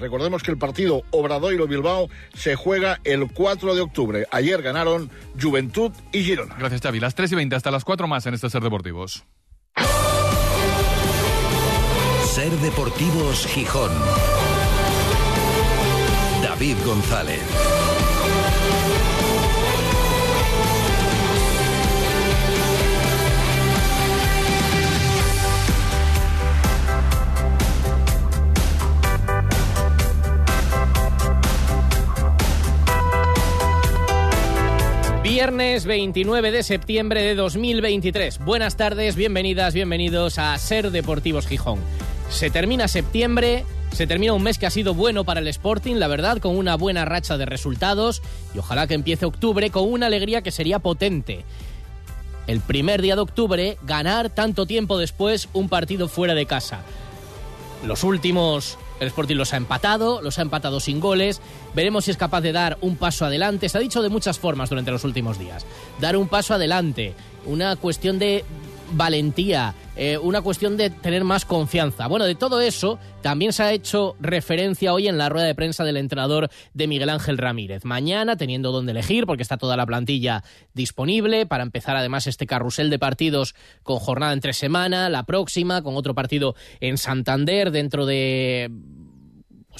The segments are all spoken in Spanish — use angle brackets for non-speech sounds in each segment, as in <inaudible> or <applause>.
Recordemos que el partido Obradoiro-Bilbao se juega el 4 de octubre. Ayer ganaron Juventud y Girona. Gracias, Xavi. Las 3 y 20 hasta las 4 más en este Ser Deportivos. Ser Deportivos Gijón. David González. Viernes 29 de septiembre de 2023. Buenas tardes, bienvenidas, bienvenidos a Ser Deportivos Gijón. Se termina septiembre, se termina un mes que ha sido bueno para el Sporting, la verdad, con una buena racha de resultados y ojalá que empiece octubre con una alegría que sería potente. El primer día de octubre, ganar tanto tiempo después un partido fuera de casa. Los últimos el Sporting los ha empatado, los ha empatado sin goles. Veremos si es capaz de dar un paso adelante. Se ha dicho de muchas formas durante los últimos días. Dar un paso adelante, una cuestión de valentía, eh, una cuestión de tener más confianza. Bueno, de todo eso también se ha hecho referencia hoy en la rueda de prensa del entrenador de Miguel Ángel Ramírez. Mañana, teniendo donde elegir, porque está toda la plantilla disponible, para empezar además este carrusel de partidos con jornada entre semana, la próxima, con otro partido en Santander dentro de...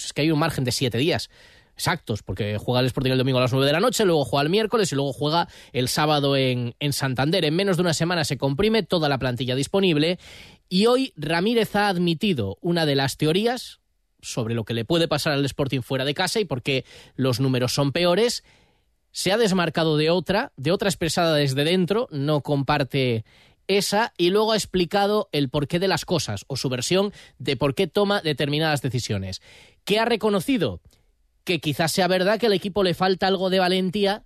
Pues es que hay un margen de siete días exactos, porque juega el Sporting el domingo a las 9 de la noche, luego juega el miércoles y luego juega el sábado en, en Santander. En menos de una semana se comprime toda la plantilla disponible y hoy Ramírez ha admitido una de las teorías sobre lo que le puede pasar al Sporting fuera de casa y por qué los números son peores. Se ha desmarcado de otra, de otra expresada desde dentro, no comparte esa y luego ha explicado el porqué de las cosas o su versión de por qué toma determinadas decisiones. ¿Qué ha reconocido? que quizás sea verdad que al equipo le falta algo de valentía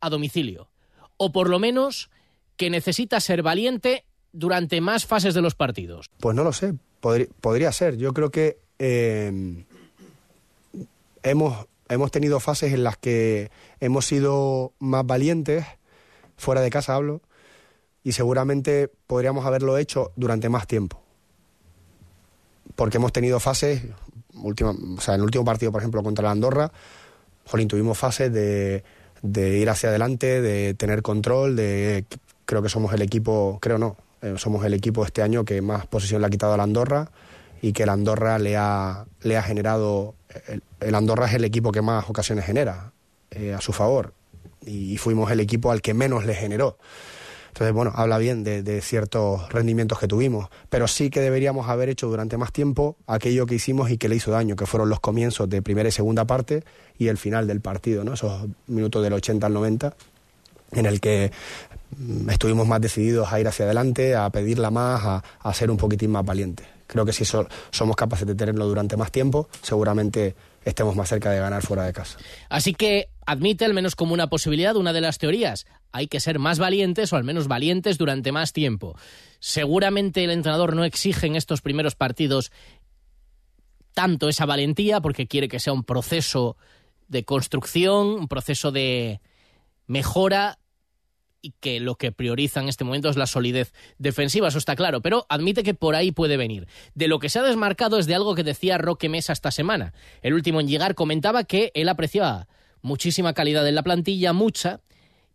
a domicilio. O por lo menos que necesita ser valiente durante más fases de los partidos. Pues no lo sé, podría, ser. Yo creo que eh, hemos, hemos tenido fases en las que hemos sido más valientes, fuera de casa hablo, y seguramente podríamos haberlo hecho durante más tiempo. Porque hemos tenido fases, última, o sea, en el último partido, por ejemplo, contra la Andorra, jolín, tuvimos fases de, de ir hacia adelante, de tener control, de creo que somos el equipo, creo no, eh, somos el equipo este año que más posesión le ha quitado a la Andorra y que la Andorra le ha, le ha generado, el, Andorra es el equipo que más ocasiones genera eh, a su favor y fuimos el equipo al que menos le generó. Entonces, bueno, habla bien de, ciertos rendimientos que tuvimos, pero sí que deberíamos haber hecho durante más tiempo aquello que hicimos y que le hizo daño, que fueron los comienzos de primera y segunda parte y el final del partido, ¿no? Esos minutos del 80 al 90 en el que mm, estuvimos más decididos a ir hacia adelante, a pedirla más, a, ser un poquitín más valientes. Creo que si somos capaces de tenerlo durante más tiempo, seguramente estemos más cerca de ganar fuera de casa. Así que admite, al menos como una posibilidad, una de las teorías. Hay que ser más valientes o al menos valientes durante más tiempo. Seguramente el entrenador no exige en estos primeros partidos tanto esa valentía porque quiere que sea un proceso de construcción, un proceso de mejora y que lo que prioriza en este momento es la solidez defensiva, eso está claro, pero admite que por ahí puede venir. De lo que se ha desmarcado es de algo que decía Roque Mesa esta semana. El último en llegar comentaba que él apreciaba muchísima calidad en la plantilla, mucha,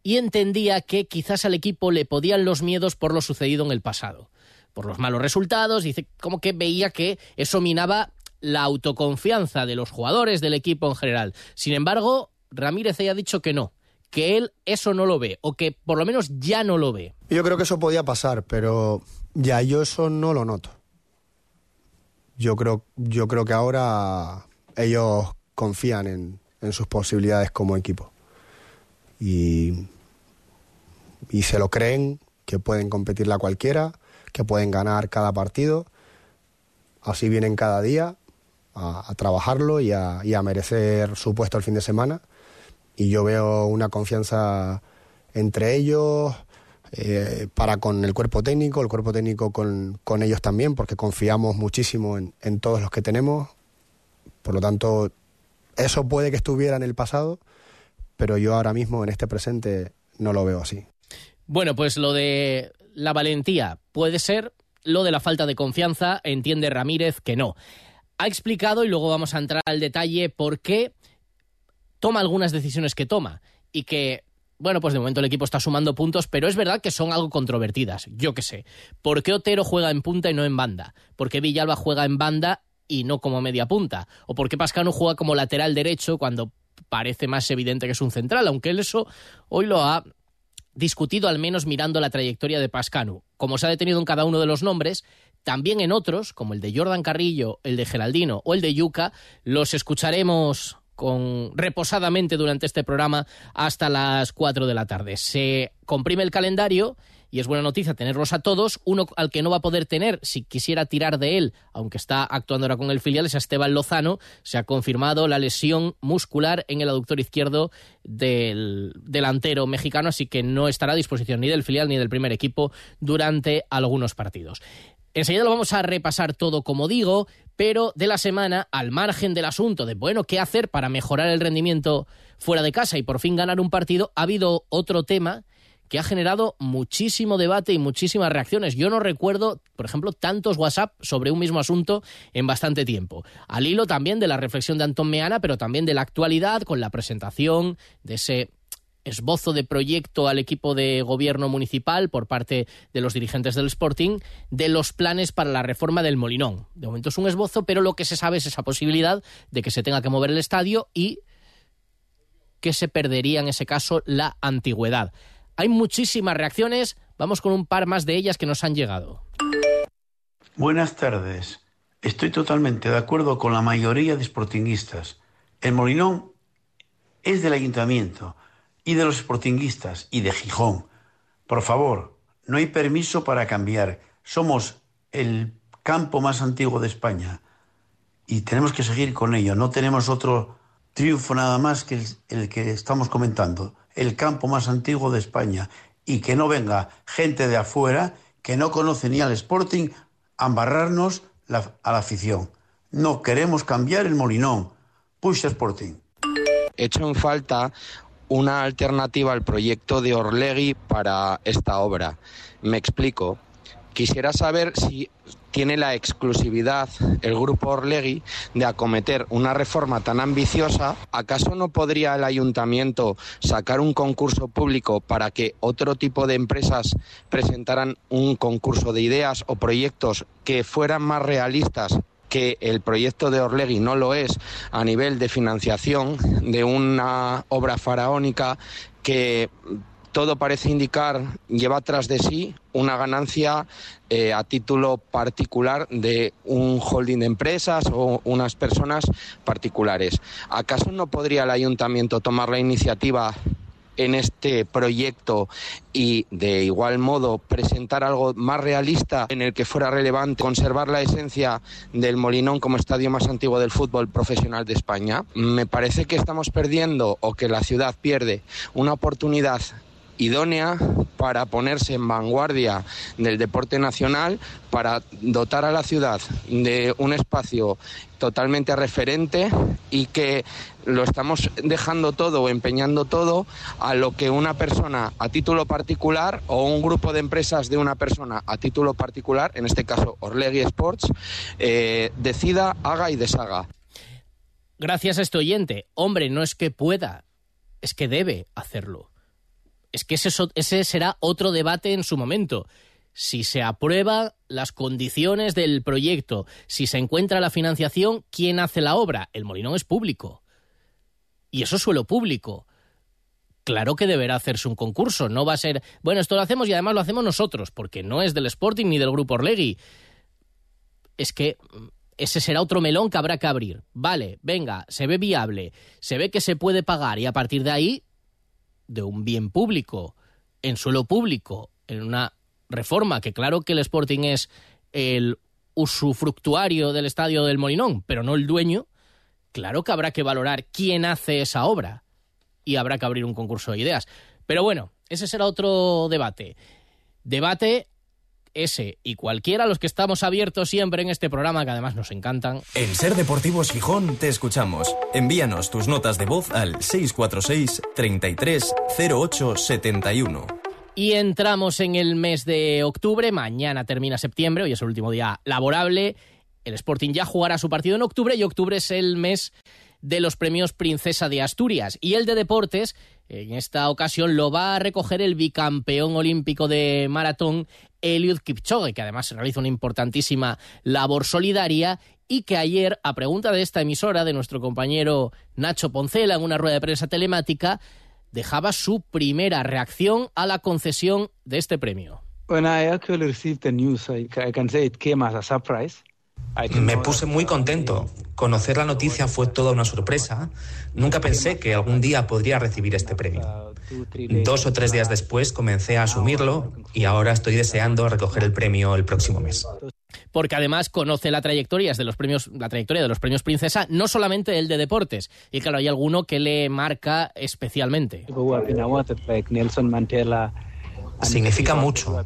y entendía que quizás al equipo le podían los miedos por lo sucedido en el pasado, por los malos resultados, dice como que veía que eso minaba la autoconfianza de los jugadores del equipo en general. Sin embargo, Ramírez ha dicho que no, que él eso no lo ve, o que por lo menos ya no lo ve. Yo creo que eso podía pasar, pero ya yo eso no lo noto. Yo creo, yo creo que ahora ellos confían en, en sus posibilidades como equipo. Y, y se lo creen que pueden competirla cualquiera, que pueden ganar cada partido. Así vienen cada día a, trabajarlo y a, y a merecer su puesto el fin de semana y yo veo una confianza entre ellos, eh, para con el cuerpo técnico, el cuerpo técnico con, con ellos también, porque confiamos muchísimo en, en, todos los que tenemos. Por lo tanto, eso puede que estuviera en el pasado, pero yo ahora mismo en este presente no lo veo así. Bueno, pues lo de la valentía puede ser, lo de la falta de confianza entiende Ramírez que no. ha explicado, y luego vamos a entrar al detalle, por qué toma algunas decisiones que toma y que bueno, pues de momento el equipo está sumando puntos, pero es verdad que son algo controvertidas. Yo qué sé. ¿Por qué Otero juega en punta y no en banda? ¿Por qué Villalba juega en banda y no como media punta? ¿O por qué Pascano juega como lateral derecho cuando parece más evidente que es un central? Aunque él eso hoy lo ha discutido al menos mirando la trayectoria de Pascano. Como se ha detenido en cada uno de los nombres, también en otros, como el de Jordan Carrillo, el de Geraldino o el de Yuca, los escucharemos con, reposadamente durante este programa hasta las 4 de la tarde. Se comprime el calendario y es buena noticia tenerlos a todos. Uno al que no va a poder tener, si quisiera tirar de él, aunque está actuando ahora con el filial, es a Esteban Lozano. Se ha confirmado la lesión muscular en el aductor izquierdo del delantero mexicano, así que no estará a disposición ni del filial ni del primer equipo durante algunos partidos. Enseguida lo vamos a repasar todo, como digo, pero de la semana, al margen del asunto de, bueno, ¿qué hacer para mejorar el rendimiento fuera de casa y por fin ganar un partido? Ha habido otro tema que ha generado muchísimo debate y muchísimas reacciones. Yo no recuerdo, por ejemplo, tantos WhatsApp sobre un mismo asunto en bastante tiempo. Al hilo también de la reflexión de Antón Meana, pero también de la actualidad con la presentación de ese esbozo de proyecto al equipo de gobierno municipal por parte de los dirigentes del Sporting de los planes para la reforma del Molinón. De momento es un esbozo, pero lo que se sabe es esa posibilidad de que se tenga que mover el estadio y que se perdería en ese caso la antigüedad. Hay muchísimas reacciones, vamos con un par más de ellas que nos han llegado. Buenas tardes. Estoy totalmente de acuerdo con la mayoría de sportinguistas. El Molinón es del ayuntamiento y de los sportinguistas y de Gijón. Por favor, no hay permiso para cambiar. Somos el campo más antiguo de España y tenemos que seguir con ello. No tenemos otro triunfo nada más que el, que estamos comentando. El campo más antiguo de España y que no venga gente de afuera que no conoce ni al Sporting a embarrarnos a la afición. No queremos cambiar el Molinón. Push Sporting. Hecho en falta una alternativa al proyecto de Orlegui para esta obra. Me explico. Quisiera saber si tiene la exclusividad el grupo Orlegui de acometer una reforma tan ambiciosa, ¿acaso no podría el ayuntamiento sacar un concurso público para que otro tipo de empresas presentaran un concurso de ideas o proyectos que fueran más realistas que el proyecto de Orlegui no lo es a nivel de financiación de una obra faraónica que todo parece indicar lleva tras de sí una ganancia eh, a título particular de un holding de empresas o unas personas particulares. ¿Acaso no podría el ayuntamiento tomar la iniciativa en este proyecto y de igual modo presentar algo más realista en el que fuera relevante conservar la esencia del Molinón como estadio más antiguo del fútbol profesional de España, me parece que estamos perdiendo o que la ciudad pierde una oportunidad idónea para ponerse en vanguardia del deporte nacional, para dotar a la ciudad de un espacio totalmente referente y que lo estamos dejando todo o empeñando todo a lo que una persona a título particular o un grupo de empresas de una persona a título particular, en este caso Orlegui Sports, eh, decida, haga y deshaga. Gracias a este oyente. Hombre, no es que pueda, es que debe hacerlo es que ese, ese será otro debate en su momento. Si se aprueban las condiciones del proyecto, si se encuentra la financiación, ¿quién hace la obra? El Molinón es público. Y eso es suelo público. Claro que deberá hacerse un concurso. No va a ser, bueno, esto lo hacemos y además lo hacemos nosotros, porque no es del Sporting ni del Grupo Orlegui. Es que mm, ese será otro melón que habrá que abrir. Vale, venga, se ve viable, se ve que se puede pagar y a partir de ahí de un bien público en suelo público, en una reforma, que claro que el Sporting es el usufructuario del estadio del Molinón, pero no el dueño, claro que habrá que valorar quién hace esa obra y habrá que abrir un concurso de ideas. Pero bueno, ese será otro debate. Debate ese y cualquiera, los que estamos abiertos siempre en este programa, que además nos encantan. En Ser Deportivos Gijón te escuchamos. Envíanos tus notas de voz al 646 33 08 71. Y entramos en el mes de octubre, mañana termina septiembre, hoy es el último día laborable. el Sporting ya jugará su partido en octubre y octubre es el mes de los premios Princesa de Asturias. Y el de deportes, en esta ocasión, lo va a recoger el bicampeón olímpico de maratón, Eliud Kipchoge, que además realiza una importantísima labor solidaria y que ayer, a pregunta de esta emisora, de nuestro compañero Nacho Poncela, en una rueda de prensa telemática, dejaba su primera reacción a la concesión de este premio. Me puse muy contento. Conocer la noticia fue toda una sorpresa. Nunca pensé que algún día podría recibir este premio. Dos o tres días después comencé a asumirlo y ahora estoy deseando recoger el premio el próximo mes. Porque además conoce la trayectoria de los premios, la trayectoria de los premios Princesa, no solamente el de deportes. Y claro, hay alguno que le marca especialmente. Significa mucho.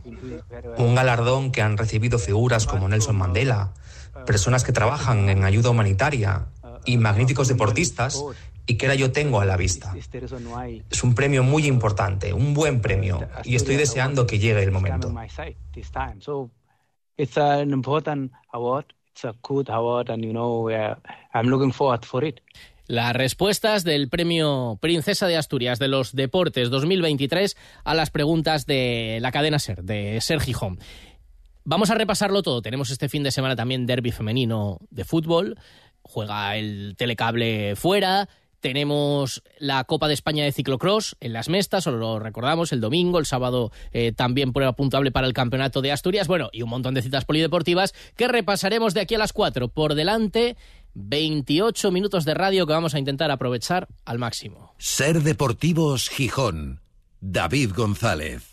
Un galardón que han recibido figuras como Nelson Mandela, personas que trabajan en ayuda humanitaria y magníficos deportistas y que ahora yo tengo a la vista. Es un premio muy importante, un buen premio y estoy deseando que llegue el momento. Las respuestas del premio Princesa de Asturias de los Deportes 2023 a las preguntas de la cadena SER, de Ser Gijón. Vamos a repasarlo todo. Tenemos este fin de semana también derby femenino de fútbol. Juega el telecable fuera. Tenemos la Copa de España de ciclocross en las Mestas, os lo recordamos, el domingo, el sábado eh, también prueba puntuable para el Campeonato de Asturias. Bueno, y un montón de citas polideportivas que repasaremos de aquí a las 4. Por delante, 28 minutos de radio que vamos a intentar aprovechar al máximo. Ser Deportivos Gijón. David González.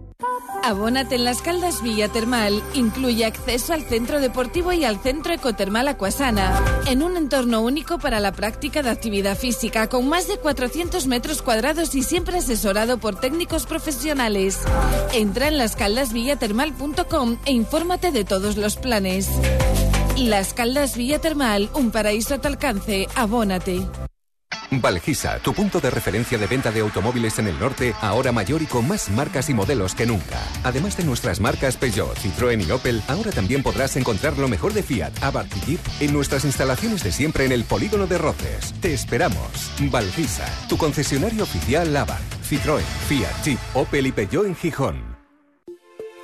Abónate en las Caldas Villa Termal. Incluye acceso al centro deportivo y al centro ecotermal Acuasana. En un entorno único para la práctica de actividad física, con más de 400 metros cuadrados y siempre asesorado por técnicos profesionales. Entra en lascaldasvillatermal.com e infórmate de todos los planes. Las Caldas Villa Termal, un paraíso a tu alcance. Abónate. Valgisa, tu punto de referencia de venta de automóviles en el norte, ahora mayor y con más marcas y modelos que nunca. Además de nuestras marcas Peugeot, Citroën y Opel, ahora también podrás encontrar lo mejor de Fiat, Abarth y Jeep en nuestras instalaciones de siempre en el Polígono de Roces. Te esperamos. Valgisa, tu concesionario oficial Abarth, Citroën, Fiat, Jeep, Opel y Peugeot en Gijón.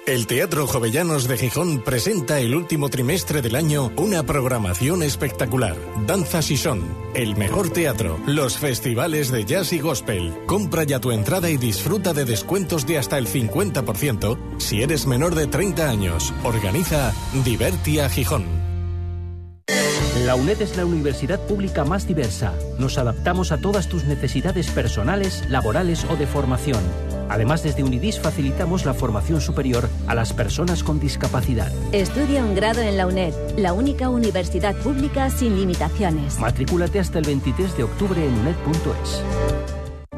El Teatro Jovellanos de Gijón presenta el último trimestre del año una programación espectacular. Danza Sison, el mejor teatro, los festivales de jazz y gospel. Compra ya tu entrada y disfruta de descuentos de hasta el 50% si eres menor de 30 años. Organiza Divertia Gijón. La UNED es la universidad pública más diversa. Nos adaptamos a todas tus necesidades personales, laborales o de formación. Además, desde Unidis facilitamos la formación superior a las personas con discapacidad. Estudia un grado en la UNED, la única universidad pública sin limitaciones. Matrículate hasta el 23 de octubre en uned.es.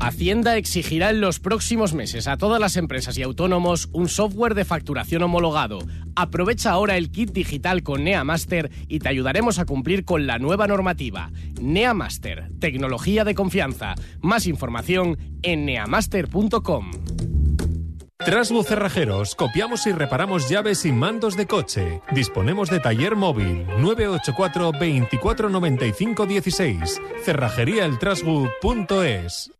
Hacienda exigirá en los próximos meses a todas las empresas y autónomos un software de facturación homologado. Aprovecha ahora el kit digital con NeaMaster y te ayudaremos a cumplir con la nueva normativa. NeaMaster, tecnología de confianza. Más información en neamaster.com. Trasbu Cerrajeros, copiamos y reparamos llaves y mandos de coche. Disponemos de taller móvil 984 2495 16. Cerrajeríaeltrasbu.es.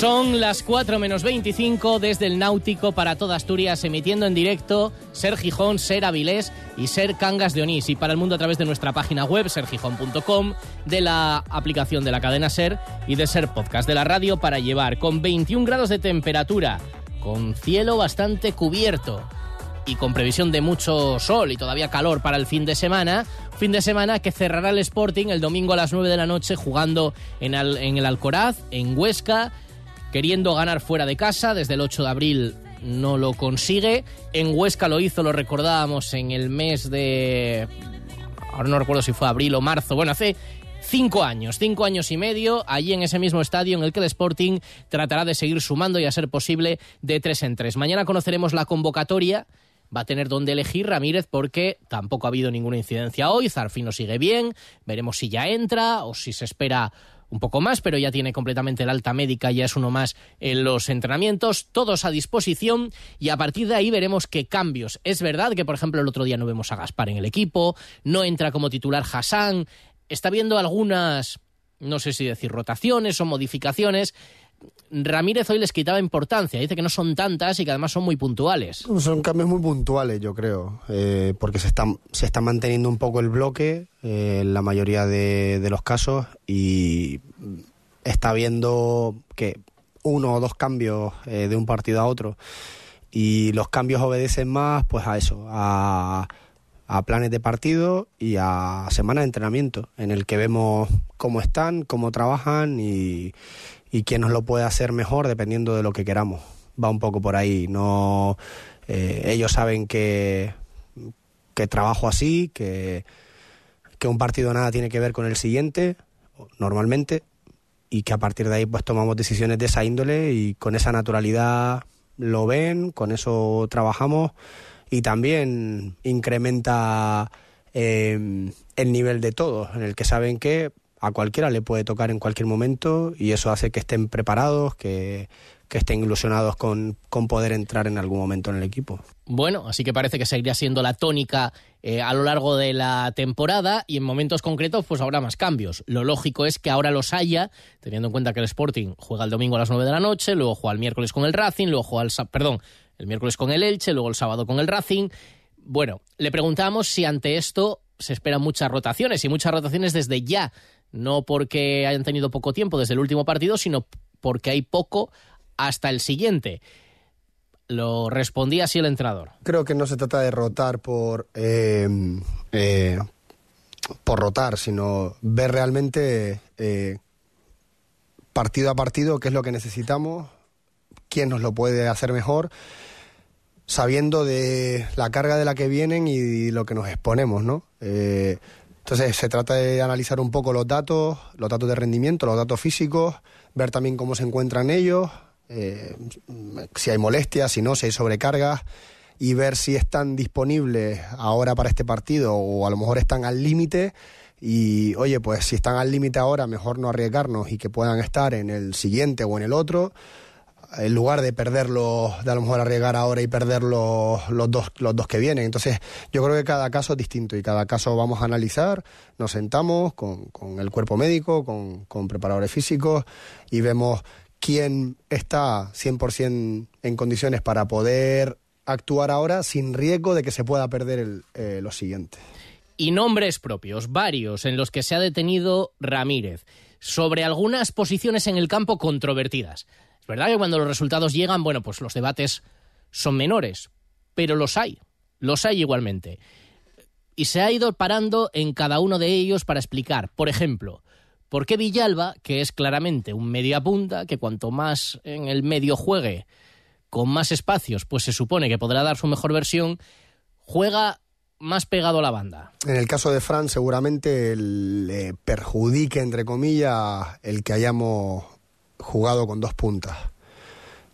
Son las 4 menos 25 desde el Náutico para toda Asturias, emitiendo en directo Ser Gijón, Ser Avilés y Ser Cangas de Onís. Y para el mundo a través de nuestra página web, sergijón.com, de la aplicación de la cadena Ser y de Ser Podcast de la radio para llevar con 21 grados de temperatura, con cielo bastante cubierto y con previsión de mucho sol y todavía calor para el fin de semana. Fin de semana que cerrará el Sporting el domingo a las 9 de la noche jugando en, en el Alcoraz, en Huesca queriendo ganar fuera de casa. Desde el 8 de abril no lo consigue. En Huesca lo hizo, lo recordábamos, en el mes de... Ahora no recuerdo si fue abril o marzo. Bueno, hace cinco años, cinco años y medio, allí en ese mismo estadio en el que el Sporting tratará de seguir sumando y a ser posible de tres en tres. Mañana conoceremos la convocatoria. Va a tener donde elegir Ramírez porque tampoco ha habido ninguna incidencia hoy. Zarfino sigue bien. Veremos si ya entra o si se espera un poco más, pero ya tiene completamente el alta médica, ya es uno más en los entrenamientos, todos a disposición y a partir de ahí veremos qué cambios. Es verdad que, por ejemplo, el otro día no vemos a Gaspar en el equipo, no entra como titular Hassan, está viendo algunas, no sé si decir rotaciones o modificaciones Ramírez hoy les quitaba importancia. Dice que no son tantas y que además son muy puntuales. Son cambios muy puntuales, yo creo, eh, porque se está, se manteniendo un poco el bloque eh, en la mayoría de, los casos y está viendo que uno o dos cambios eh, de un partido a otro y los cambios obedecen más pues a eso, a, a planes de partido y a semanas de entrenamiento en el que vemos cómo están, cómo trabajan y y quién nos lo puede hacer mejor dependiendo de lo que queramos. Va un poco por ahí. No, eh, ellos saben que, que trabajo así, que, que un partido nada tiene que ver con el siguiente, normalmente, y que a partir de ahí pues tomamos decisiones de esa índole y con esa naturalidad lo ven, con eso trabajamos y también incrementa eh, el nivel de todos, en el que saben que a cualquiera le puede tocar en cualquier momento y eso hace que estén preparados, que, estén ilusionados con, con, poder entrar en algún momento en el equipo. Bueno, así que parece que seguiría siendo la tónica eh, a lo largo de la temporada y en momentos concretos pues habrá más cambios. Lo lógico es que ahora los haya, teniendo en cuenta que el Sporting juega el domingo a las 9 de la noche, luego juega el miércoles con el Racing, luego juega el, perdón, el miércoles con el Elche, luego el sábado con el Racing. Bueno, le preguntamos si ante esto se esperan muchas rotaciones y muchas rotaciones desde ya no porque hayan tenido poco tiempo desde el último partido, sino porque hay poco hasta el siguiente. Lo respondía así el entrenador. Creo que no se trata de rotar por, eh, eh, por rotar, sino ver realmente eh, partido a partido qué es lo que necesitamos, quién nos lo puede hacer mejor, sabiendo de la carga de la que vienen y lo que nos exponemos, ¿no? Entonces se trata de analizar un poco los datos, los datos de rendimiento, los datos físicos, ver también cómo se encuentran ellos, eh, si hay molestias, si no, si hay sobrecargas y ver si están disponibles ahora para este partido o a lo mejor están al límite y oye, pues si están al límite ahora, mejor no arriesgarnos y que puedan estar en el siguiente o en el otro en lugar de perderlos, de a lo mejor arriesgar ahora y perder los, dos, los dos que vienen. Entonces, yo creo que cada caso es distinto y cada caso vamos a analizar, nos sentamos con, con el cuerpo médico, con, con preparadores físicos y vemos quién está 100% en condiciones para poder actuar ahora sin riesgo de que se pueda perder el, eh, lo siguiente. Y nombres propios, varios, en los que se ha detenido Ramírez, sobre algunas posiciones en el campo controvertidas. Es verdad que cuando los resultados llegan, bueno, pues los debates son menores, pero los hay, los hay igualmente. Y se ha ido parando en cada uno de ellos para explicar, por ejemplo, por qué Villalba, que es claramente un media punta, que cuanto más en el medio juegue, con más espacios, pues se supone que podrá dar su mejor versión, juega más pegado a la banda. En el caso de Fran, seguramente le perjudique, entre comillas, el que hayamos jugado con dos puntas.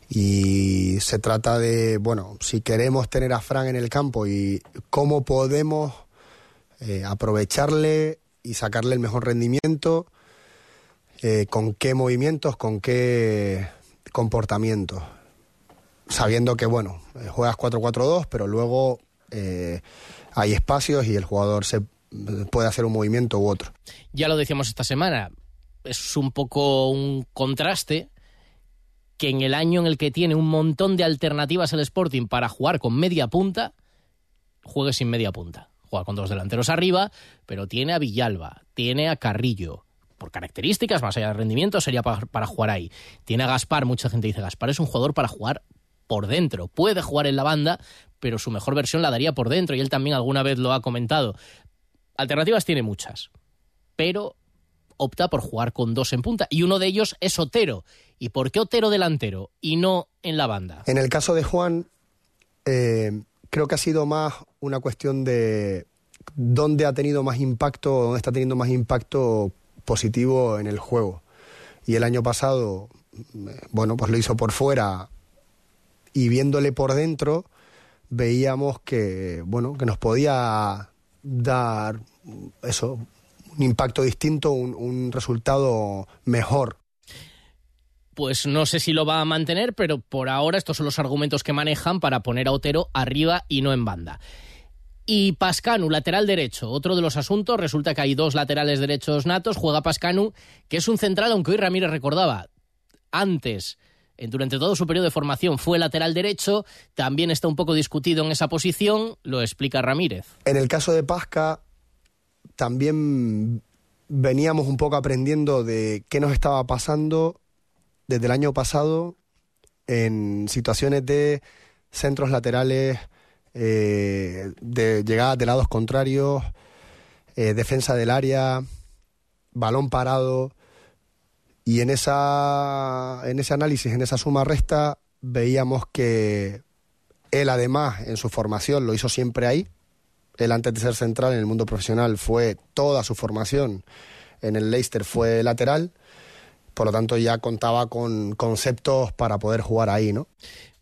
Y se trata de, bueno, si queremos tener a Fran en el campo y cómo podemos eh, aprovecharle y sacarle el mejor rendimiento, eh, con qué movimientos, con qué comportamientos. Sabiendo que, bueno, eh, juegas 4-4-2, pero luego hay espacios y el jugador se puede hacer un movimiento u otro. Ya lo decíamos esta semana, es un poco un contraste que en el año en el que tiene un montón de alternativas el Sporting para jugar con media punta, juegue sin media punta. Juega con dos delanteros arriba, pero tiene a Villalba, tiene a Carrillo. Por características, más allá de rendimiento, sería para, para jugar ahí. Tiene a Gaspar, mucha gente dice, Gaspar es un jugador para jugar por dentro. Puede jugar en la banda, pero su mejor versión la daría por dentro, y él también alguna vez lo ha comentado. Alternativas tiene muchas, pero opta por jugar con dos en punta y uno de ellos es Otero. ¿Y por qué Otero delantero y no en la banda? En el caso de Juan, eh, creo que ha sido más una cuestión de dónde ha tenido más impacto, dónde está teniendo más impacto positivo en el juego. Y el año pasado, bueno, pues lo hizo por fuera y viéndole por dentro, veíamos que, bueno, que nos podía dar eso, un impacto distinto, un, resultado mejor. Pues no sé si lo va a mantener, pero por ahora estos son los argumentos que manejan para poner a Otero arriba y no en banda. Y Pascanu, lateral derecho. Otro de los asuntos, resulta que hay dos laterales derechos natos. Juega Pascanu, que es un central, aunque hoy Ramírez recordaba, antes, durante todo su periodo de formación, fue lateral derecho. También está un poco discutido en esa posición, lo explica Ramírez. En el caso de Pasca, también veníamos un poco aprendiendo de qué nos estaba pasando desde el año pasado en situaciones de centros laterales, eh, de llegadas de lados contrarios, eh, defensa del área, balón parado. Y en, esa, en ese análisis, en esa suma resta, veíamos que él además en su formación lo hizo siempre ahí, él antes central en el mundo profesional fue toda su formación. En el Leicester fue lateral, por lo tanto ya contaba con conceptos para poder jugar ahí, ¿no?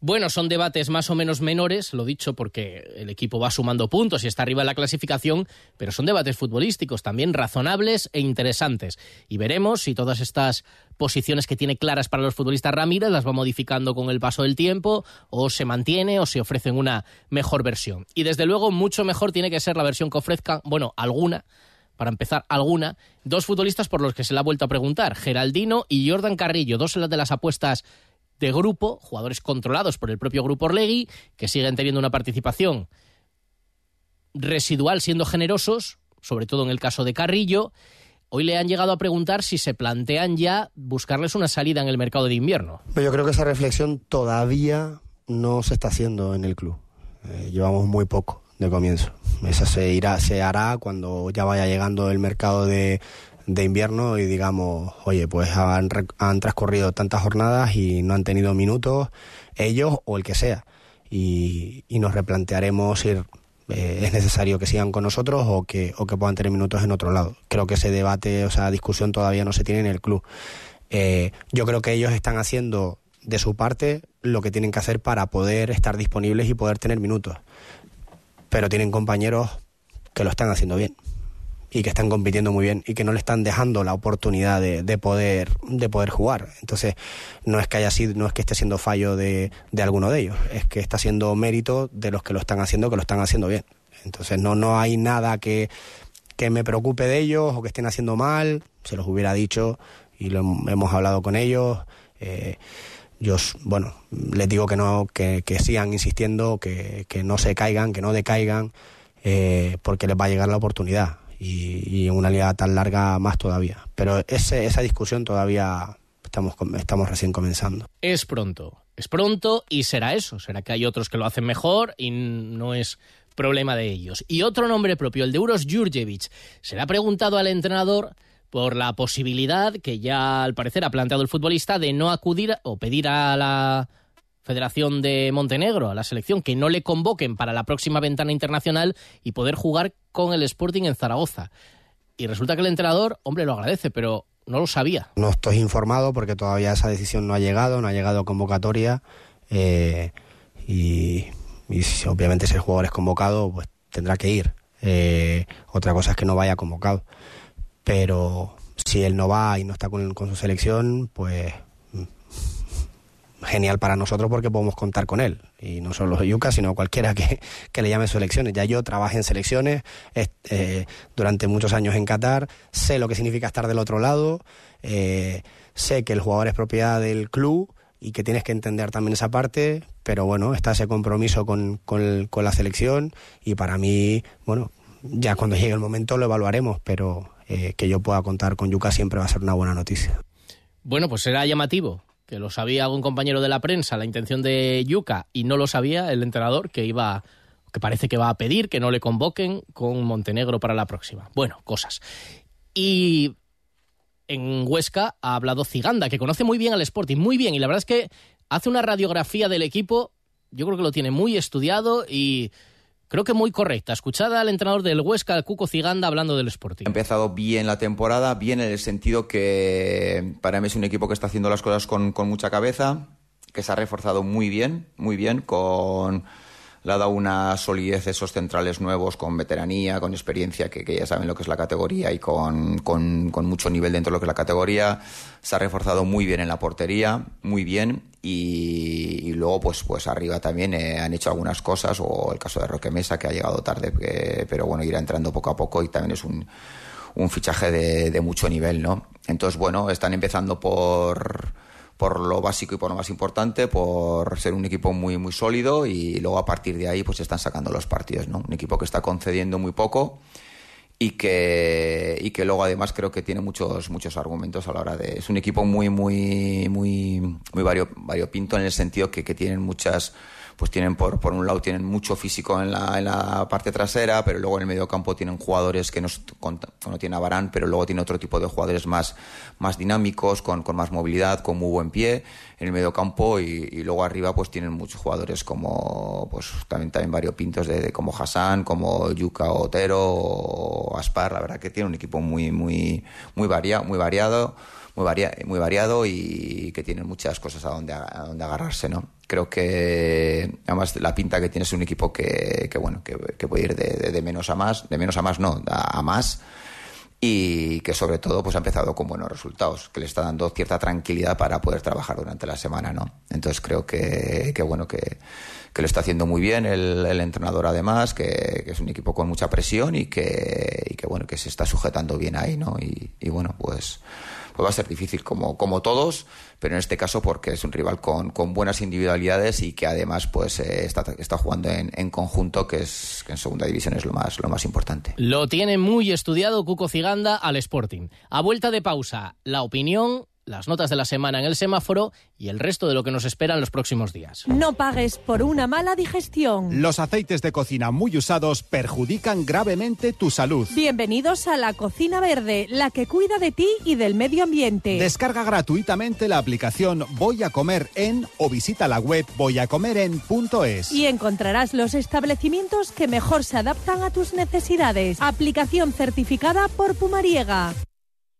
Bueno, son debates más o menos menores, lo dicho porque el equipo va sumando puntos y está arriba en la clasificación, pero son debates futbolísticos también razonables e interesantes. Y veremos si todas estas posiciones que tiene claras para los futbolistas Ramírez las va modificando con el paso del tiempo, o se mantiene, o se ofrecen una mejor versión. Y desde luego, mucho mejor tiene que ser la versión que ofrezca, bueno, alguna, para empezar, alguna, dos futbolistas por los que se le ha vuelto a preguntar, Geraldino y Jordan Carrillo, dos de las apuestas de grupo, jugadores controlados por el propio grupo Orlegui, que siguen teniendo una participación residual siendo generosos, sobre todo en el caso de Carrillo. Hoy le han llegado a preguntar si se plantean ya buscarles una salida en el mercado de invierno. Yo creo que esa reflexión todavía no se está haciendo en el club. Eh, llevamos muy poco de comienzo. Esa se irá, se hará cuando ya vaya llegando el mercado de, de invierno y digamos, oye, pues han, han, transcurrido tantas jornadas y no han tenido minutos ellos o el que sea. Y, y nos replantearemos ir eh, es necesario que sigan con nosotros o que, o que puedan tener minutos en otro lado. Creo que ese debate, o sea, discusión todavía no se tiene en el club. Eh, yo creo que ellos están haciendo de su parte lo que tienen que hacer para poder estar disponibles y poder tener minutos. Pero tienen compañeros que lo están haciendo bien y que están compitiendo muy bien y que no le están dejando la oportunidad de, poder de poder jugar. Entonces no es que haya sido no es que esté siendo fallo de, de alguno de ellos es que está siendo mérito de los que lo están haciendo que lo están haciendo bien. Entonces no no hay nada que, que me preocupe de ellos o que estén haciendo mal. Se los hubiera dicho y lo hemos hablado con ellos. Eh, yo bueno les digo que no que, que sigan insistiendo que, que no se caigan que no decaigan eh, porque les va a llegar la oportunidad y, una liga tan larga más todavía. Pero ese, esa discusión todavía estamos, estamos recién comenzando. Es pronto, es pronto y será eso, será que hay otros que lo hacen mejor y no es problema de ellos. Y otro nombre propio, el de Uros Jurjevic, se le ha preguntado al entrenador por la posibilidad que ya al parecer ha planteado el futbolista de no acudir o pedir a la Federación de Montenegro, a la selección, que no le convoquen para la próxima ventana internacional y poder jugar con el Sporting en Zaragoza. Y resulta que el entrenador, hombre, lo agradece, pero no lo sabía. No estoy informado porque todavía esa decisión no ha llegado, no ha llegado convocatoria eh, y, y, obviamente si el jugador es convocado pues tendrá que ir. Eh, otra cosa es que no vaya convocado. Pero si él no va y no está con, con su selección, pues genial para nosotros porque podemos contar con él. Y no solo Yuca, sino cualquiera que, que le llame selecciones. Ya yo trabajé en selecciones eh, durante muchos años en Qatar, sé lo que significa estar del otro lado, eh, sé que el jugador es propiedad del club y que tienes que entender también esa parte, pero bueno, está ese compromiso con, con, la selección y para mí, bueno, ya cuando llegue el momento lo evaluaremos, pero eh, que yo pueda contar con Yuca siempre va a ser una buena noticia. Bueno, pues será llamativo que lo sabía algún compañero de la prensa, la intención de Yuca, y no lo sabía el entrenador que iba, que parece que va a pedir que no le convoquen con Montenegro para la próxima. Bueno, cosas. Y en Huesca ha hablado Ciganda, que conoce muy bien al Sporting, muy bien, y la verdad es que hace una radiografía del equipo, yo creo que lo tiene muy estudiado y creo que muy correcta. Escuchada al entrenador del Huesca, el Cuco Ciganda, hablando del Sporting. Ha empezado bien la temporada, bien en el sentido que para mí es un equipo que está haciendo las cosas con, con mucha cabeza, que se ha reforzado muy bien, muy bien, con le ha dado una solidez a esos centrales nuevos con veteranía, con experiencia, que, que ya saben lo que es la categoría y con, con, mucho nivel dentro de lo que es la categoría. Se ha reforzado muy bien en la portería, muy bien. Y, luego, pues, pues arriba también eh, han hecho algunas cosas, o el caso de Roque Mesa, que ha llegado tarde, que, pero bueno, irá entrando poco a poco y también es un, un fichaje de, de mucho nivel, ¿no? Entonces, bueno, están empezando por por lo básico y por lo más importante, por ser un equipo muy muy sólido y luego a partir de ahí pues están sacando los partidos, ¿no? Un equipo que está concediendo muy poco y que y que luego además creo que tiene muchos muchos argumentos a la hora de es un equipo muy muy muy muy vario, variopinto en el sentido que, que tienen muchas pues tienen por, por un lado tienen mucho físico en la, en la parte trasera, pero luego en el medio campo tienen jugadores que no, no tienen a Barán, pero luego tiene otro tipo de jugadores más, más dinámicos, con, con más movilidad, con muy buen pie en el medio campo y, luego arriba pues tienen muchos jugadores como pues también también variopintos de, de como Hassan, como Yuka Otero o Aspar, la verdad que tiene un equipo muy muy muy varia, muy variado muy, varia, muy variado y que tiene muchas cosas a donde, a donde agarrarse, ¿no? Creo que, además, la pinta que tiene es un equipo que, bueno, que, puede ir de, menos a más, de menos a más no, a, a más y que sobre todo pues ha empezado con buenos resultados, que le está dando cierta tranquilidad para poder trabajar durante la semana, ¿no? Entonces creo que, bueno, que, lo está haciendo muy bien el, entrenador además, que, es un equipo con mucha presión y que, bueno, que se está sujetando bien ahí, ¿no? Y bueno, pues pues va a ser difícil como, como todos, pero en este caso porque es un rival con, con buenas individualidades y que además pues eh, está, está jugando en, en, conjunto, que es que en segunda división es lo más, lo más importante. Lo tiene muy estudiado Cuco Ciganda al Sporting. A vuelta de pausa, la opinión las notas de la semana en el semáforo y el resto de lo que nos espera en los próximos días. No pagues por una mala digestión. Los aceites de cocina muy usados perjudican gravemente tu salud. Bienvenidos a la Cocina Verde, la que cuida de ti y del medio ambiente. Descarga gratuitamente la aplicación Voy a comer en o visita la web voyacomeren.es. Y encontrarás los establecimientos que mejor se adaptan a tus necesidades. Aplicación certificada por Pumariega.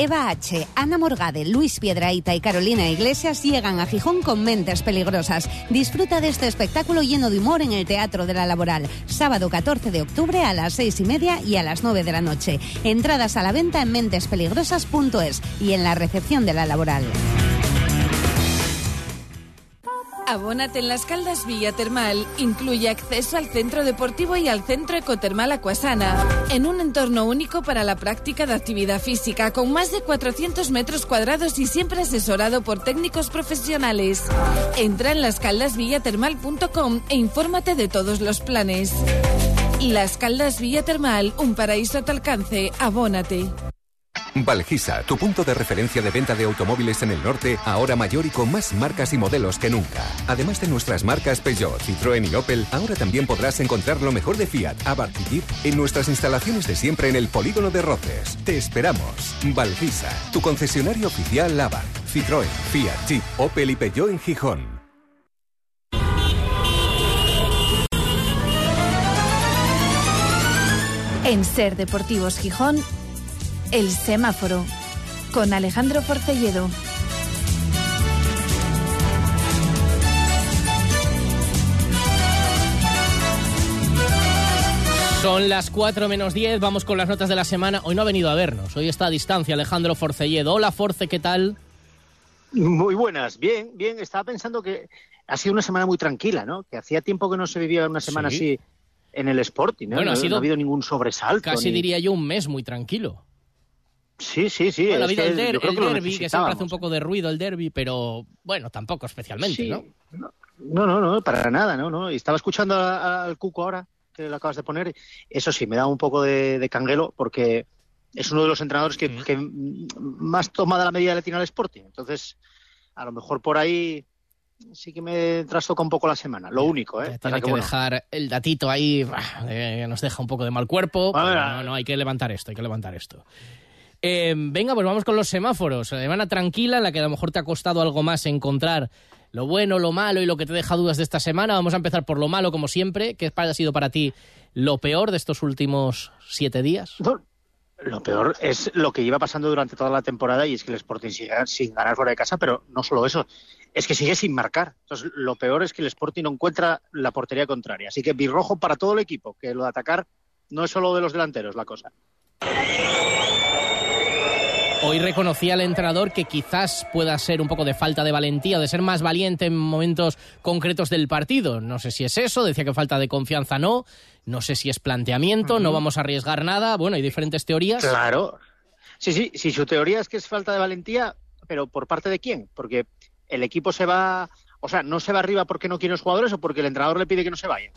Eva H., Ana Morgade, Luis Piedraíta y Carolina Iglesias llegan a Gijón con mentes peligrosas. Disfruta de este espectáculo lleno de humor en el Teatro de la Laboral. Sábado 14 de octubre a las 6 y media y a las 9 de la noche. Entradas a la venta en mentespeligrosas.es y en la recepción de la Laboral. Abónate en las Caldas Villa Termal. Incluye acceso al centro deportivo y al centro ecotermal Acuasana. En un entorno único para la práctica de actividad física, con más de 400 metros cuadrados y siempre asesorado por técnicos profesionales. Entra en lascaldasvillatermal.com e infórmate de todos los planes. Las Caldas Villa Termal, un paraíso a tu alcance. Abónate. Valgisa, tu punto de referencia de venta de automóviles en el norte, ahora mayor y con más marcas y modelos que nunca. Además de nuestras marcas Peugeot, Citroën y Opel, ahora también podrás encontrar lo mejor de Fiat, Abarth y Jeep en nuestras instalaciones de siempre en el Polígono de Roces. Te esperamos. Valgisa, tu concesionario oficial Abarth, Citroën, Fiat, Jeep, Opel y Peugeot en Gijón. En Ser Deportivos Gijón, El Semáforo, con Alejandro Forcelledo. Son las 4 menos 10, vamos con las notas de la semana. Hoy no ha venido a vernos, hoy está a distancia Alejandro Forcelledo. Hola Force, ¿qué tal? Muy buenas, bien, bien. Estaba pensando que ha sido una semana muy tranquila, ¿no? Que hacía tiempo que no se vivía una semana Sí. así en el Sporting, ¿no? Bueno, ha No- sido no ha habido ningún sobresalto. Casi ni- diría yo un mes muy tranquilo. Sí, sí, sí. Bueno, ha habido el, der- derby, que siempre hace un poco de ruido el derby, pero bueno, tampoco especialmente, Sí. ¿no? No, no, no, para nada, no, no. Y estaba escuchando al Cuco ahora, que lo acabas de poner. Eso sí, me da un poco de, de canguelo porque es uno de los entrenadores que, que más toma de la medida le tiene al Sporting. Entonces, a lo mejor por ahí sí que me trastoca un poco la semana. Lo único, ¿eh? Tiene que, que, bueno, dejar el datito ahí, bah, eh, nos deja un poco de mal cuerpo. Pero a no, no, hay que levantar esto, hay que levantar esto. Eh, venga, pues vamos con los semáforos. Semana tranquila en la que a lo mejor te ha costado algo más encontrar lo bueno, lo malo y lo que te deja dudas de esta semana. Vamos a empezar por lo malo, como siempre. ¿Qué ha sido para ti lo peor de estos últimos siete días? Lo peor es lo que iba pasando durante toda la temporada y es que el Sporting sigue sin ganar fuera de casa, pero no solo eso, es que sigue sin marcar. Entonces, lo peor es que el Sporting no encuentra la portería contraria. Así que birrojo para todo el equipo, que lo de atacar no es solo de los delanteros la cosa. Hoy reconocía al entrenador que quizás pueda ser un poco de falta de valentía, de ser más valiente en momentos concretos del partido. No sé si es eso, decía que falta de confianza no, no sé si es planteamiento, no vamos a arriesgar nada. Bueno, hay diferentes teorías. Claro. Sí, sí, sí, su teoría es que es falta de valentía, pero ¿por parte de quién? Porque el equipo se va, o sea, no se va arriba porque no quiere los jugadores o porque el entrenador le pide que no se vayan.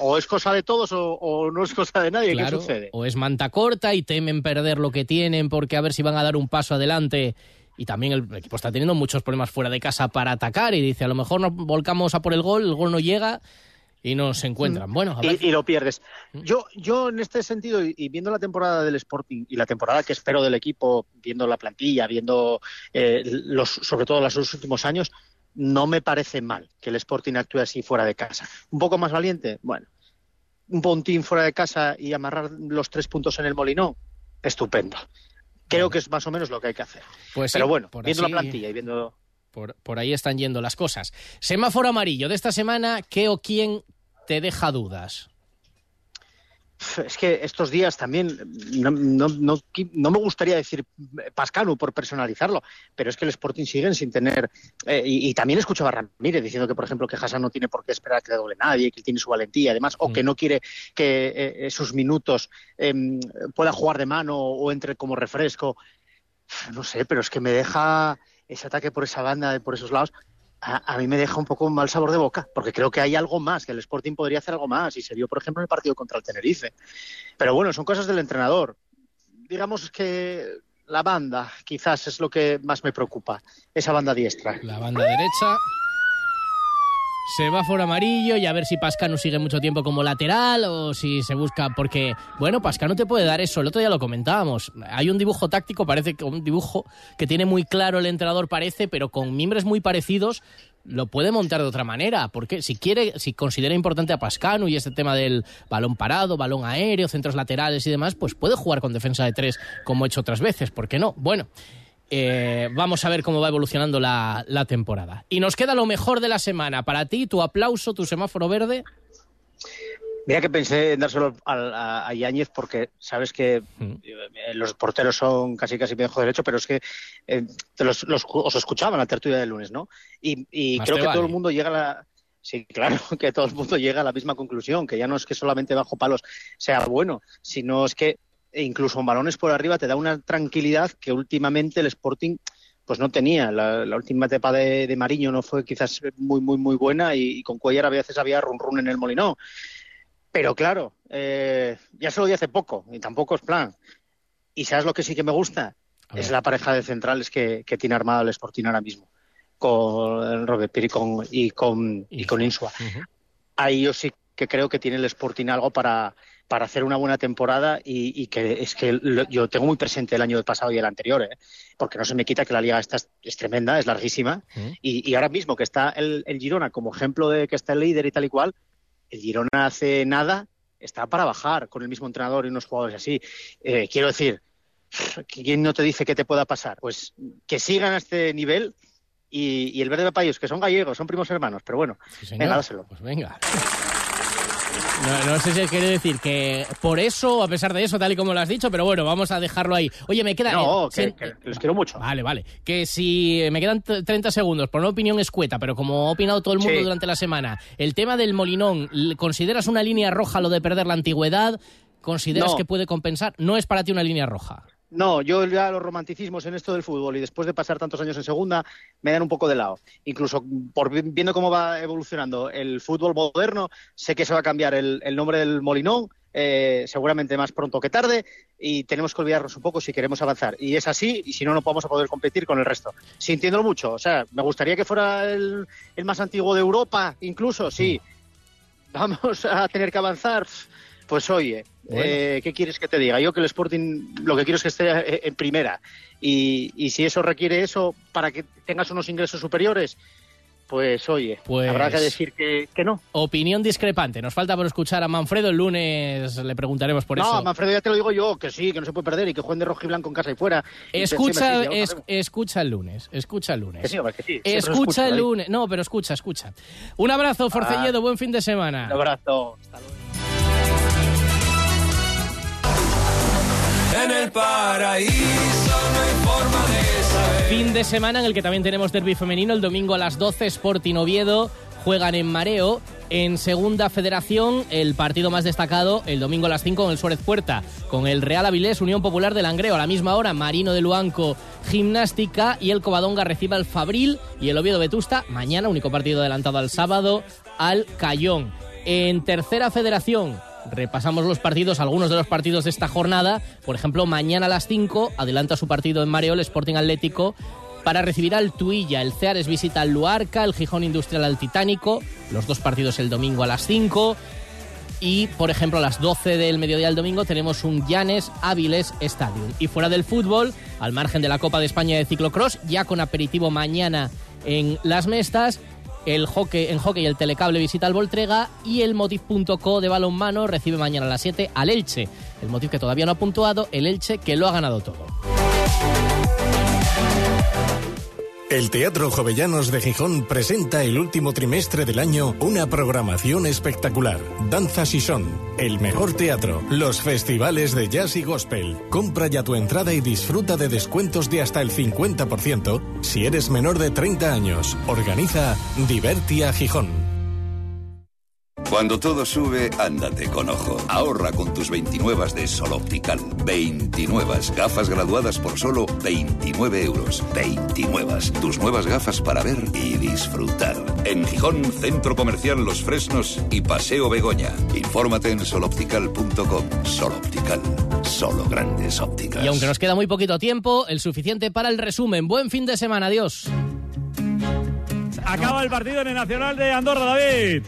O es cosa de todos o, o no es cosa de nadie. Claro, ¿Qué sucede? o es manta corta y temen perder lo que tienen porque a ver si van a dar un paso adelante. Y también el equipo está teniendo muchos problemas fuera de casa para atacar y dice, a lo mejor nos volcamos a por el gol, el gol no llega y no se encuentran. Bueno, a ver. y, y lo pierdes. Yo, yo en este sentido, y, y viendo la temporada del Sporting y la temporada que espero del equipo, viendo la plantilla, viendo eh, los, sobre todo los últimos años, no me parece mal que el Sporting actúe así fuera de casa. Un poco más valiente, bueno, un puntín fuera de casa y amarrar los tres puntos en el Molinón, estupendo. Creo que es más o menos lo que hay que hacer. Pues sí, Pero bueno, por viendo así- la plantilla y viendo Por, por ahí están yendo las cosas. Semáforo amarillo de esta semana, ¿qué o quién te deja dudas? Es que estos días también, no, no, no, no me gustaría decir Pascanu por personalizarlo, pero es que el Sporting siguen sin tener. eh, y, y también escuchaba a Ramírez diciendo que, por ejemplo, que Hassan no tiene por qué esperar que le doble nadie, que él tiene su valentía, además, o que no quiere que eh, eh, sus minutos eh, pueda jugar de mano o entre como refresco. No sé, pero es que me deja ese ataque por esa banda, por esos lados, a, a mí me deja un poco un mal sabor de boca, porque creo que hay algo más, que el Sporting podría hacer algo más, y se vio, por ejemplo, en el partido contra el Tenerife. Pero bueno, son cosas del entrenador. Digamos que la banda quizás es lo que más me preocupa, esa banda diestra. La banda derecha. Semáforo amarillo y a ver si Pascano sigue mucho tiempo como lateral o si se busca. Porque, bueno, Pascano te puede dar eso. El otro día lo comentábamos. Hay un dibujo táctico, parece que un dibujo que tiene muy claro el entrenador, parece, pero con miembros muy parecidos lo puede montar de otra manera. Porque si quiere, si considera importante a Pascano y este tema del balón parado, balón aéreo, centros laterales y demás, pues puede jugar con defensa de tres como ha hecho otras veces. ¿Por qué no? Bueno. Eh, vamos a ver cómo va evolucionando la, la temporada. Y nos queda lo mejor de la semana. Para ti, tu aplauso, tu semáforo verde. Mira que pensé en dárselo al- a, a Yáñez porque sabes que eh, los porteros son casi casi dejo derecho, pero es que eh, los, los- os escuchaban la tertulia del lunes, ¿no? Y, creo que vale. todo el mundo llega a la... Sí, claro, <laughs> que todo el mundo llega a la misma conclusión, que ya no es que solamente bajo palos sea bueno, sino es que incluso en balones por arriba te da una tranquilidad que últimamente el Sporting pues no tenía. La, la última etapa de, de Mariño no fue quizás muy, muy, muy buena y, y con Cuellar a veces había run run en el Molinón. Pero claro, eh, ya se lo di hace poco y tampoco es plan. ¿Y sabes lo que sí que me gusta? es la pareja de centrales que, que tiene armado el Sporting ahora mismo, con Robert Piri y con, y con, y con Insua. Ahí yo sí que creo que tiene el Sporting algo para, para hacer una buena temporada y, y que es que lo- yo tengo muy presente el año pasado y el anterior, ¿eh? porque no se me quita que la liga esta es, es tremenda, es larguísima y, y ahora mismo que está el, el Girona como ejemplo de que está el líder y tal y cual, el Girona hace nada está para bajar con el mismo entrenador y unos jugadores así. Eh, quiero decir, ¿quién no te dice qué te pueda pasar? Pues que sigan a este nivel y, y el verde de Payos, que son gallegos, son primos hermanos, pero bueno, señor. venga, dáselo. Pues venga. No, no sé si quiere decir que por eso, a pesar de eso, tal y como lo has dicho, pero bueno, vamos a dejarlo ahí. Oye, me queda... No, eh, que, si- que- los quiero mucho. Vale, vale. Que si me quedan t- 30 segundos por una opinión escueta, pero como ha opinado todo el mundo Sí. durante la semana, el tema del Molinón, ¿consideras una línea roja lo de perder la antigüedad? ¿Consideras No. que puede compensar? No es para ti una línea roja. No, yo ya los romanticismos en esto del fútbol y después de pasar tantos años en segunda me dan un poco de lado. Incluso por vi- viendo cómo va evolucionando el fútbol moderno, sé que se va a cambiar el, el nombre del Molinón, eh, seguramente más pronto que tarde, y tenemos que olvidarnos un poco si queremos avanzar. Y es así, y si no, no vamos a poder competir con el resto. Sintiéndolo mucho, o sea, me gustaría que fuera el, el más antiguo de Europa, incluso, sí. Vamos a tener que avanzar. Pues oye, Bueno. eh, ¿qué quieres que te diga? Yo que el Sporting lo que quiero es que esté eh, en primera. Y, y si eso requiere eso para que tengas unos ingresos superiores, pues oye, Pues- habrá que decir que, que no. Opinión discrepante. Nos falta por escuchar a Manfredo. El lunes le preguntaremos por no, eso. Manfredo, ya te lo digo yo, que sí, que no se puede perder y que jueguen de rojo y blanco en casa y fuera. Y Escucha, es- sabemos. escucha el lunes, escucha el lunes. Que sí, hombre, que sí, siempre lo escucha el lunes. No, pero escucha, escucha. Un abrazo, Forcelledo, buen fin de semana. Un abrazo. En el paraíso no forma de saber. Fin de semana en el que también tenemos derby femenino. El domingo a las 12, Sporting Oviedo juegan en Mareo. En Segunda Federación, el partido más destacado, el domingo a las 5 en el Suárez Puerta, con el Real Avilés, Unión Popular de Langreo. A la misma hora, Marino de Luanco, Gimnástica y el Covadonga recibe al Fabril y el Oviedo Vetusta, mañana, único partido adelantado al sábado, al Cayón. En Tercera Federación, Repasamos los partidos, algunos de los partidos de esta jornada. Por ejemplo, mañana a las 5 adelanta su partido en Mareo el Sporting Atlético para recibir al Tuilla. El Ceares visita al Luarca, el Gijón Industrial al Titánico. Los dos partidos el domingo a las 5. Y, por ejemplo, a las 12 del mediodía del domingo tenemos un Llanes Áviles Stadium. Y fuera del fútbol, al margen de la Copa de España de Ciclocross, ya con aperitivo mañana en Las Mestas, el hockey, en hockey el Telecable visita al Voltrega y el Motiv.co de balonmano recibe mañana a las 7 al Elche. El Motiv que todavía no ha puntuado, el Elche que lo ha ganado todo. El Teatro Jovellanos de Gijón presenta el último trimestre del año una programación espectacular. Danzas y Son, el mejor teatro, los festivales de jazz y gospel. Compra ya tu entrada y disfruta de descuentos de hasta el 50% si eres menor de 30 años. Organiza Divertia Gijón. Cuando todo sube, ándate con ojo. Ahorra con tus 29 de Sol Optical. 29 gafas graduadas por solo 29 euros. 29. Tus nuevas gafas para ver y disfrutar. En Gijón, Centro Comercial Los Fresnos y Paseo Begoña. Infórmate en soloptical.com. Sol Optical. Solo grandes ópticas. Y aunque nos queda muy poquito tiempo, el suficiente para el resumen. Buen fin de semana, adiós. Acaba el partido en el Nacional de Andorra, David.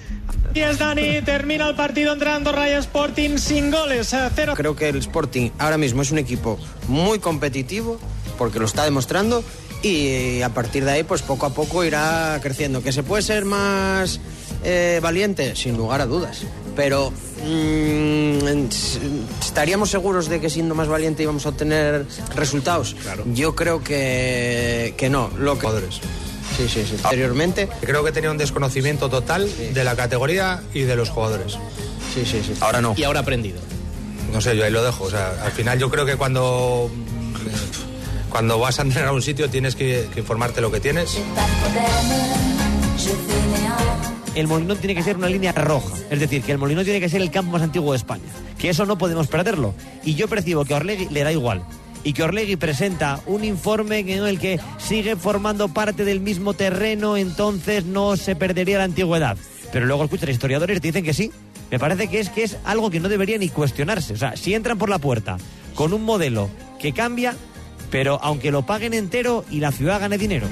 Es Dani, termina el partido entre Andorra y Sporting sin goles, eh, cero. Creo que el Sporting ahora mismo es un equipo muy competitivo porque lo está demostrando y a partir de ahí pues poco a poco irá creciendo. ¿Que se puede ser más eh, valiente? Sin lugar a dudas. Pero mm, estaríamos seguros de que siendo más valiente íbamos a obtener resultados. Yo creo que, que no. Lo que... Sí, sí, sí. Anteriormente. Creo que tenía un desconocimiento total de la categoría y de los jugadores. Sí, sí, sí. Ahora no. Y ahora aprendido. No sé, yo ahí lo dejo. O sea, al final yo creo que cuando cuando vas a entrenar a un sitio tienes que, que informarte lo que tienes. el Molinón tiene que ser una línea roja. Es decir, que el Molinón tiene que ser el campo más antiguo de España. Que eso no podemos perderlo. Y yo percibo que a Orlegui le da igual. Y que Orlegui presenta un informe en el que sigue formando parte del mismo terreno, entonces no se perdería la antigüedad. Pero luego escuchan historiadores te dicen que sí. Me parece que es que es algo que no debería ni cuestionarse. O sea, si entran por la puerta con un modelo que cambia, pero aunque lo paguen entero y la ciudad gane dinero.